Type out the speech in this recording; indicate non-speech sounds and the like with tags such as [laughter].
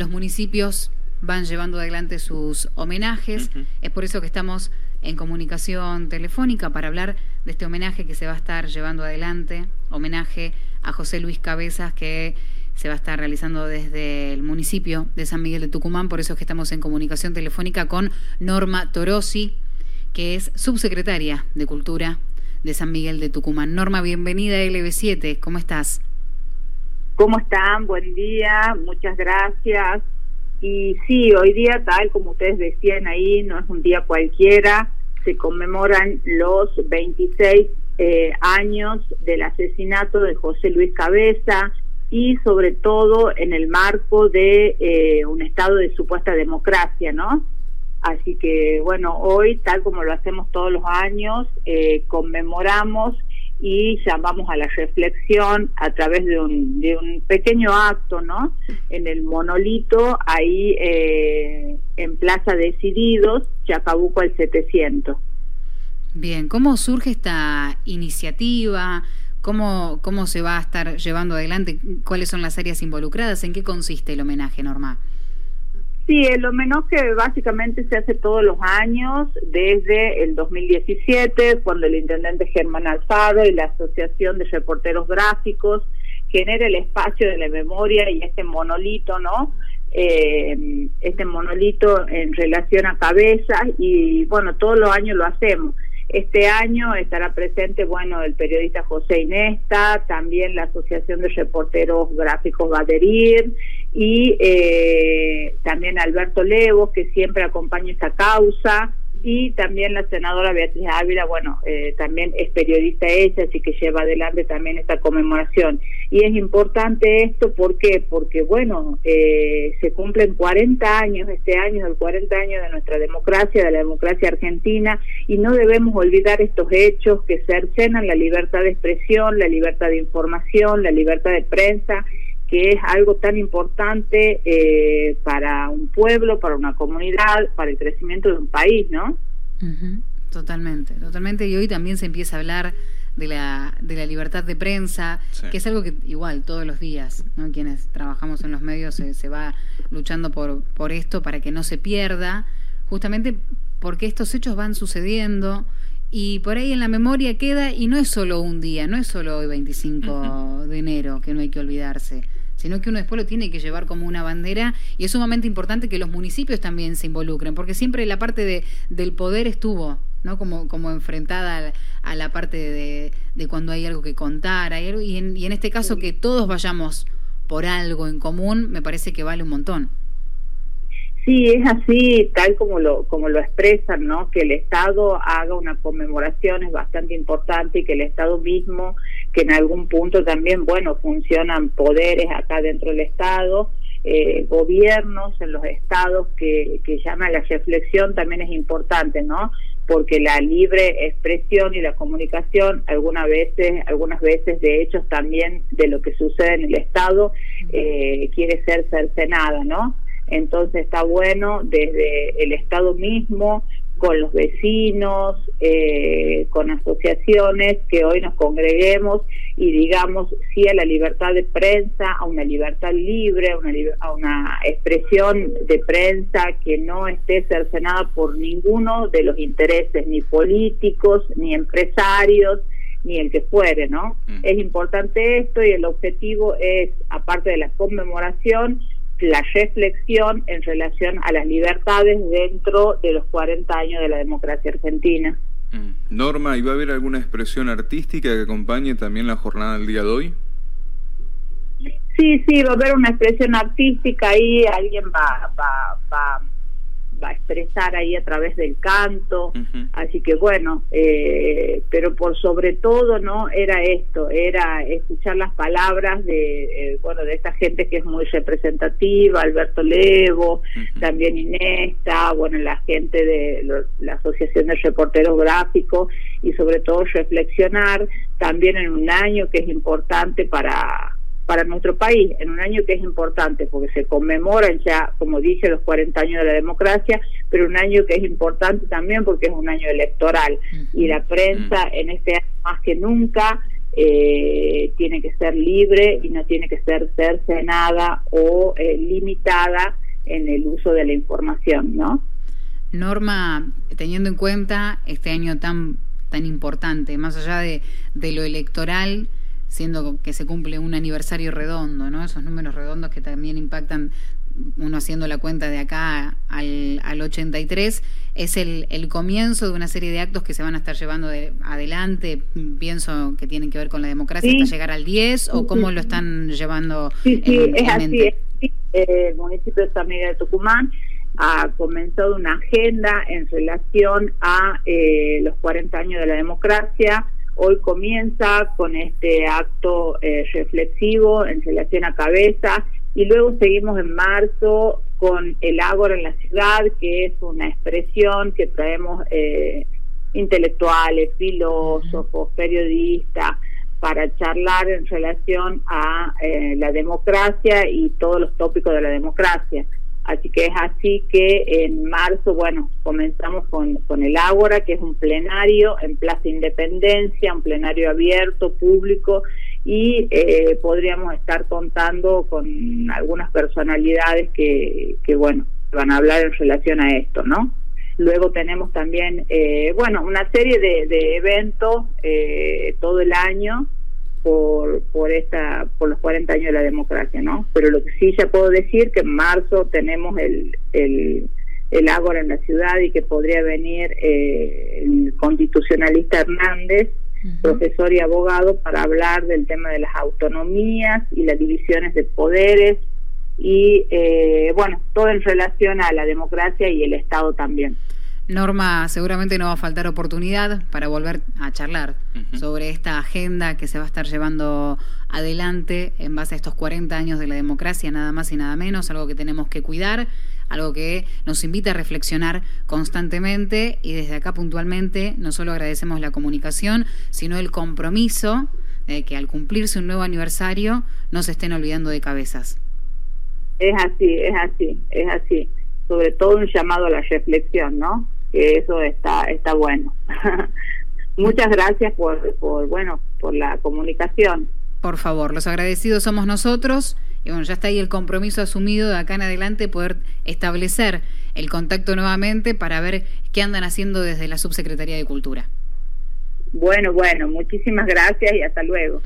los municipios van llevando adelante sus homenajes. Es por eso que estamos en comunicación telefónica para hablar de este homenaje que se va a estar llevando adelante, homenaje a José Luis Cabezas que se va a estar realizando desde el municipio de San Miguel de Tucumán, por eso es que estamos en comunicación telefónica con Norma Torosi, que es subsecretaria de Cultura de San Miguel de Tucumán. Norma, bienvenida a LB7, ¿cómo estás? ¿Cómo están? Buen día, muchas gracias. Y sí, hoy día, tal como ustedes decían ahí, no es un día cualquiera, se conmemoran los 26 eh, años del asesinato de José Luis Cabeza y sobre todo en el marco de eh, un estado de supuesta democracia, ¿no? Así que bueno, hoy, tal como lo hacemos todos los años, eh, conmemoramos y llamamos a la reflexión a través de un, de un pequeño acto, ¿no? En el monolito, ahí eh, en Plaza Decididos, Chacabuco al 700. Bien, ¿cómo surge esta iniciativa? ¿Cómo, ¿Cómo se va a estar llevando adelante? ¿Cuáles son las áreas involucradas? ¿En qué consiste el homenaje, Norma? Sí, el homenaje básicamente se hace todos los años, desde el 2017, cuando el intendente Germán Alfaro y la Asociación de Reporteros Gráficos genera el espacio de la memoria y este monolito, ¿no? Eh, este monolito en relación a cabezas y bueno, todos los años lo hacemos. Este año estará presente, bueno, el periodista José Inesta, también la Asociación de Reporteros Gráficos va a adherir y eh, también Alberto Levo, que siempre acompaña esta causa, y también la senadora Beatriz Ávila, bueno, eh, también es periodista ella, así que lleva adelante también esta conmemoración. Y es importante esto, ¿por qué? Porque, bueno, eh, se cumplen 40 años, este año es el 40 años de nuestra democracia, de la democracia argentina, y no debemos olvidar estos hechos que cercenan la libertad de expresión, la libertad de información, la libertad de prensa, que es algo tan importante eh, para un pueblo, para una comunidad, para el crecimiento de un país, ¿no? Totalmente, totalmente. Y hoy también se empieza a hablar de la, de la libertad de prensa, que es algo que igual todos los días, ¿no? quienes trabajamos en los medios se, se va luchando por, por esto para que no se pierda, justamente porque estos hechos van sucediendo y por ahí en la memoria queda y no es solo un día, no es solo hoy 25 de enero que no hay que olvidarse sino que uno después lo tiene que llevar como una bandera y es sumamente importante que los municipios también se involucren, porque siempre la parte de, del poder estuvo, ¿no? Como, como enfrentada a, la parte de, de, cuando hay algo que contar, hay y, en, y en este caso que todos vayamos por algo en común, me parece que vale un montón. Sí, es así, tal como lo, como lo expresan, ¿no? Que el Estado haga una conmemoración es bastante importante y que el Estado mismo, que en algún punto también, bueno, funcionan poderes acá dentro del Estado, eh, gobiernos en los estados que, que llaman la reflexión también es importante, ¿no? Porque la libre expresión y la comunicación, algunas veces, algunas veces de hechos también de lo que sucede en el Estado, eh, quiere ser cercenada, ¿no? Entonces está bueno desde el Estado mismo, con los vecinos, eh, con asociaciones, que hoy nos congreguemos y digamos sí a la libertad de prensa, a una libertad libre, a una, a una expresión de prensa que no esté cercenada por ninguno de los intereses ni políticos, ni empresarios, ni el que fuere, ¿no? Mm. Es importante esto y el objetivo es, aparte de la conmemoración, la reflexión en relación a las libertades dentro de los 40 años de la democracia argentina. Mm. Norma, ¿y va a haber alguna expresión artística que acompañe también la jornada del día de hoy? Sí, sí, va a haber una expresión artística ahí, alguien va, va va a expresar ahí a través del canto, así que bueno, eh, pero por sobre todo no era esto, era escuchar las palabras de eh, bueno de esta gente que es muy representativa, Alberto Levo, también Inesta, bueno la gente de la Asociación de Reporteros Gráficos y sobre todo reflexionar también en un año que es importante para para nuestro país en un año que es importante porque se conmemoran ya, como dije, los 40 años de la democracia, pero un año que es importante también porque es un año electoral. Y la prensa en este año más que nunca eh, tiene que ser libre y no tiene que ser cercenada o eh, limitada en el uso de la información, ¿no? Norma, teniendo en cuenta este año tan tan importante, más allá de, de lo electoral, siendo que se cumple un aniversario redondo, ¿no? Esos números redondos que también impactan uno haciendo la cuenta de acá al, al 83, es el, el, comienzo de una serie de actos que se van a estar llevando adelante, pienso que tienen que ver con la democracia hasta llegar al 10, o cómo lo están llevando. Sí, sí, es así. El municipio de San Miguel de Tucumán ha comenzado una agenda en relación a eh, los 40 años de la democracia. Hoy comienza con este acto eh, reflexivo en relación a cabeza y luego seguimos en marzo con el Ágora en la ciudad, que es una expresión que traemos eh, intelectuales, filósofos, periodistas, para charlar en relación a eh, la democracia y todos los tópicos de la democracia. Así que es así que en marzo, bueno, comenzamos con, con el Ágora, que es un plenario en Plaza Independencia, un plenario abierto, público, y eh, podríamos estar contando con algunas personalidades que, que, bueno, van a hablar en relación a esto, ¿no? Luego tenemos también, eh, bueno, una serie de, de eventos eh, todo el año por, por, esta, por los 40 años de la democracia, ¿no? Pero lo que sí ya puedo decir que en marzo tenemos el, el, el Ágora en la ciudad y que podría venir el constitucionalista Hernández profesor y abogado, para hablar del tema de las autonomías y las divisiones de poderes y, eh, bueno, todo en relación a la democracia y el Estado también. Norma, seguramente no va a faltar oportunidad para volver a charlar sobre esta agenda que se va a estar llevando adelante en base a estos 40 años de la democracia, nada más y nada menos, algo que tenemos que cuidar, algo que nos invita a reflexionar constantemente y desde acá puntualmente no solo agradecemos la comunicación, sino el compromiso de que al cumplirse un nuevo aniversario no se estén olvidando de cabezas. Es así, es así, es así. Sobre todo un llamado a la reflexión, ¿no? Que eso está está bueno. [laughs] Muchas gracias por, por bueno por la comunicación. Por favor, los agradecidos somos nosotros y bueno, ya está ahí el compromiso asumido de acá en adelante poder establecer el contacto nuevamente para ver qué andan haciendo desde la Subsecretaría de Cultura. Bueno, bueno, muchísimas gracias y hasta luego.